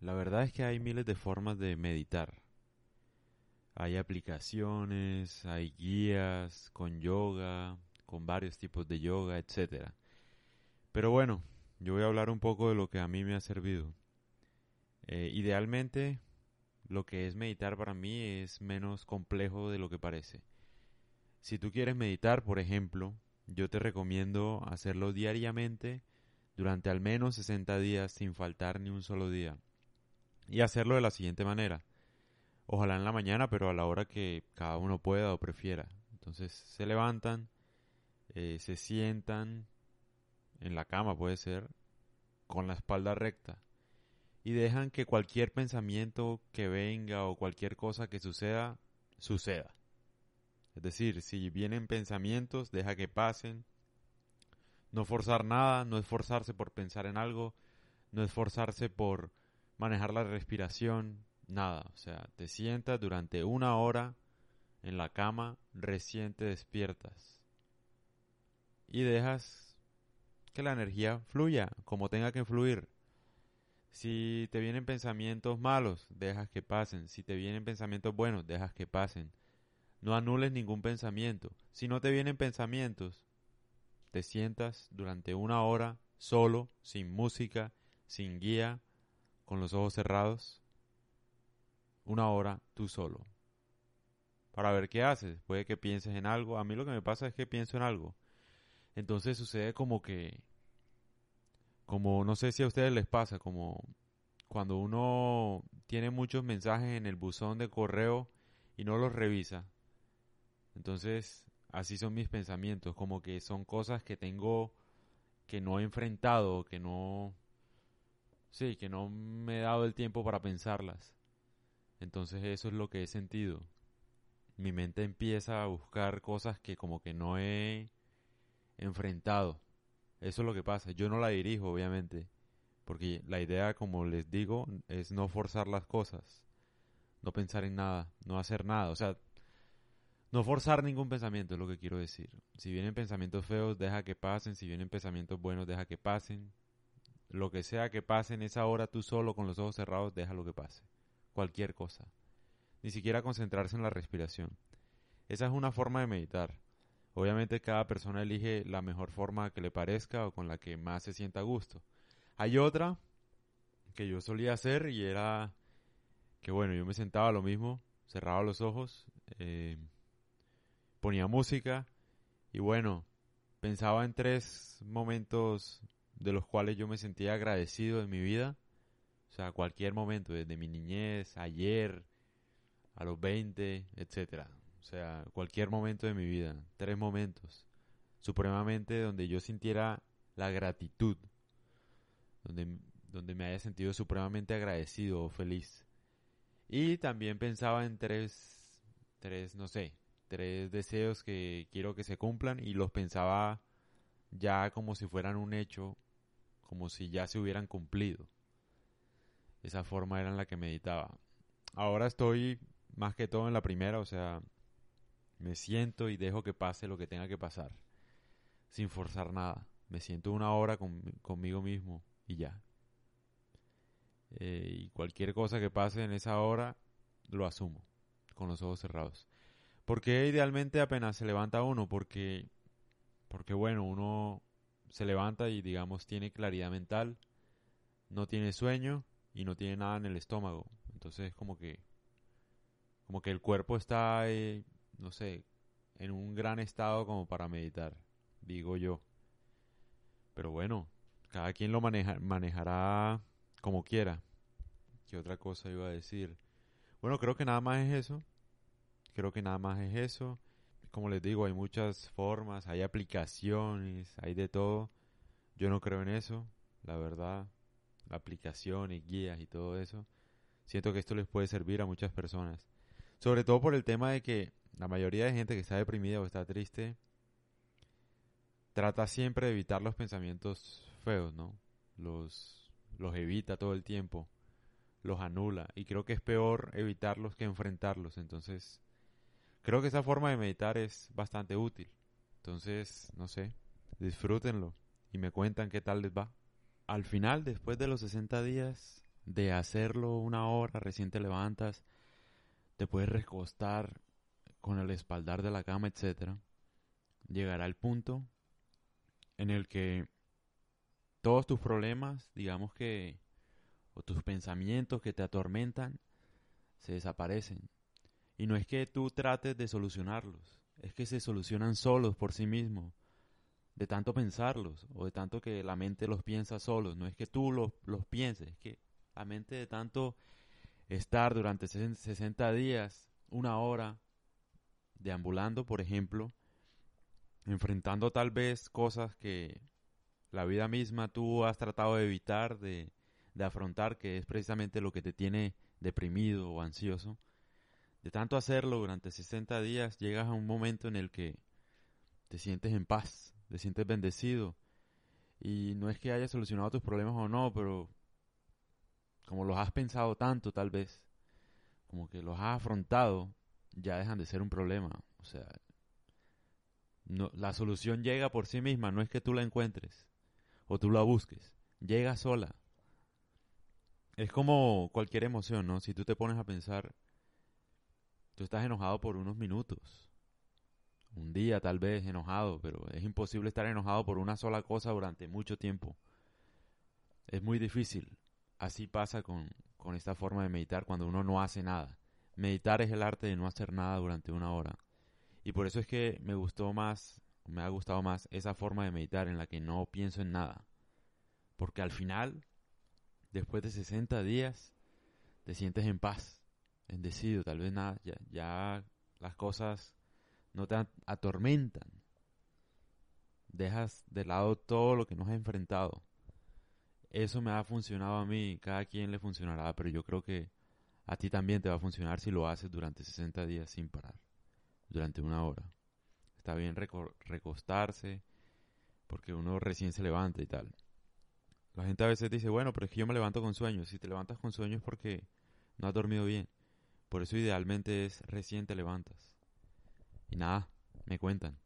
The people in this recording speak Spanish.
La verdad es que hay miles de formas de meditar. Hay aplicaciones, hay guías con yoga, con varios tipos de yoga, etc. Pero bueno, yo voy a hablar un poco de lo que a mí me ha servido. Eh, idealmente, lo que es meditar para mí es menos complejo de lo que parece. Si tú quieres meditar, por ejemplo, yo te recomiendo hacerlo diariamente durante al menos 60 días sin faltar ni un solo día. Y hacerlo de la siguiente manera. Ojalá en la mañana, pero a la hora que cada uno pueda o prefiera. Entonces se levantan, eh, se sientan en la cama, puede ser, con la espalda recta. Y dejan que cualquier pensamiento que venga o cualquier cosa que suceda, suceda. Es decir, si vienen pensamientos, deja que pasen. No forzar nada, no esforzarse por pensar en algo, no esforzarse por manejar la respiración, nada. O sea, te sientas durante una hora en la cama, recién te despiertas. Y dejas que la energía fluya como tenga que fluir. Si te vienen pensamientos malos, dejas que pasen. Si te vienen pensamientos buenos, dejas que pasen. No anules ningún pensamiento. Si no te vienen pensamientos, te sientas durante una hora solo, sin música, sin guía, con los ojos cerrados, una hora tú solo. Para ver qué haces. Puede que pienses en algo. A mí lo que me pasa es que pienso en algo. Entonces sucede como que, como no sé si a ustedes les pasa, como cuando uno tiene muchos mensajes en el buzón de correo y no los revisa. Entonces, así son mis pensamientos, como que son cosas que tengo que no he enfrentado, que no Sí, que no me he dado el tiempo para pensarlas. Entonces eso es lo que he sentido. Mi mente empieza a buscar cosas que como que no he enfrentado. Eso es lo que pasa. Yo no la dirijo, obviamente. Porque la idea, como les digo, es no forzar las cosas. No pensar en nada. No hacer nada. O sea, no forzar ningún pensamiento es lo que quiero decir. Si vienen pensamientos feos, deja que pasen. Si vienen pensamientos buenos, deja que pasen. Lo que sea que pase en esa hora tú solo con los ojos cerrados, deja lo que pase. Cualquier cosa. Ni siquiera concentrarse en la respiración. Esa es una forma de meditar. Obviamente cada persona elige la mejor forma que le parezca o con la que más se sienta a gusto. Hay otra que yo solía hacer y era que bueno, yo me sentaba lo mismo, cerraba los ojos, eh, ponía música y bueno, pensaba en tres momentos de los cuales yo me sentía agradecido en mi vida. O sea, cualquier momento, desde mi niñez, ayer, a los 20, etcétera. O sea, cualquier momento de mi vida, tres momentos, supremamente donde yo sintiera la gratitud, donde, donde me haya sentido supremamente agradecido o feliz. Y también pensaba en tres, tres, no sé, tres deseos que quiero que se cumplan y los pensaba ya como si fueran un hecho como si ya se hubieran cumplido. Esa forma era en la que meditaba. Ahora estoy más que todo en la primera, o sea, me siento y dejo que pase lo que tenga que pasar, sin forzar nada. Me siento una hora conmigo mismo y ya. Eh, y cualquier cosa que pase en esa hora, lo asumo, con los ojos cerrados. Porque idealmente apenas se levanta uno, porque, porque bueno, uno se levanta y digamos tiene claridad mental, no tiene sueño y no tiene nada en el estómago. Entonces como que como que el cuerpo está eh, no sé, en un gran estado como para meditar, digo yo. Pero bueno, cada quien lo maneja, manejará como quiera. ¿Qué otra cosa iba a decir? Bueno, creo que nada más es eso. Creo que nada más es eso como les digo, hay muchas formas, hay aplicaciones, hay de todo. Yo no creo en eso, la verdad. Aplicaciones, guías y todo eso. Siento que esto les puede servir a muchas personas. Sobre todo por el tema de que la mayoría de gente que está deprimida o está triste trata siempre de evitar los pensamientos feos, ¿no? Los, los evita todo el tiempo, los anula. Y creo que es peor evitarlos que enfrentarlos. Entonces, Creo que esa forma de meditar es bastante útil. Entonces, no sé, disfrútenlo y me cuentan qué tal les va. Al final, después de los 60 días, de hacerlo una hora, recién te levantas, te puedes recostar con el espaldar de la cama, etcétera, llegará el punto en el que todos tus problemas, digamos que, o tus pensamientos que te atormentan, se desaparecen. Y no es que tú trates de solucionarlos, es que se solucionan solos por sí mismos, de tanto pensarlos, o de tanto que la mente los piensa solos. No es que tú los, los pienses, es que la mente de tanto estar durante 60 días, una hora, deambulando, por ejemplo, enfrentando tal vez cosas que la vida misma tú has tratado de evitar, de, de afrontar, que es precisamente lo que te tiene deprimido o ansioso. De tanto hacerlo durante 60 días, llegas a un momento en el que te sientes en paz, te sientes bendecido. Y no es que hayas solucionado tus problemas o no, pero como los has pensado tanto tal vez, como que los has afrontado, ya dejan de ser un problema. O sea, la solución llega por sí misma, no es que tú la encuentres o tú la busques, llega sola. Es como cualquier emoción, ¿no? Si tú te pones a pensar, tú estás enojado por unos minutos, un día tal vez enojado, pero es imposible estar enojado por una sola cosa durante mucho tiempo. Es muy difícil. Así pasa con, con esta forma de meditar cuando uno no hace nada. Meditar es el arte de no hacer nada durante una hora. Y por eso es que me gustó más, me ha gustado más esa forma de meditar en la que no pienso en nada. Porque al final, después de 60 días, te sientes en paz, bendecido, tal vez nada, ya, las cosas no te atormentan. Dejas de lado todo lo que nos ha enfrentado. Eso me ha funcionado a mí, cada quien le funcionará, pero yo creo que a ti también te va a funcionar si lo haces durante 60 días sin parar, durante una hora. Está bien recostarse, porque uno recién se levanta y tal. La gente a veces dice, bueno, pero es que yo me levanto con sueños. Si te levantas con sueños es porque no has dormido bien. Por eso idealmente es recién te levantas. Y nada, me cuentan.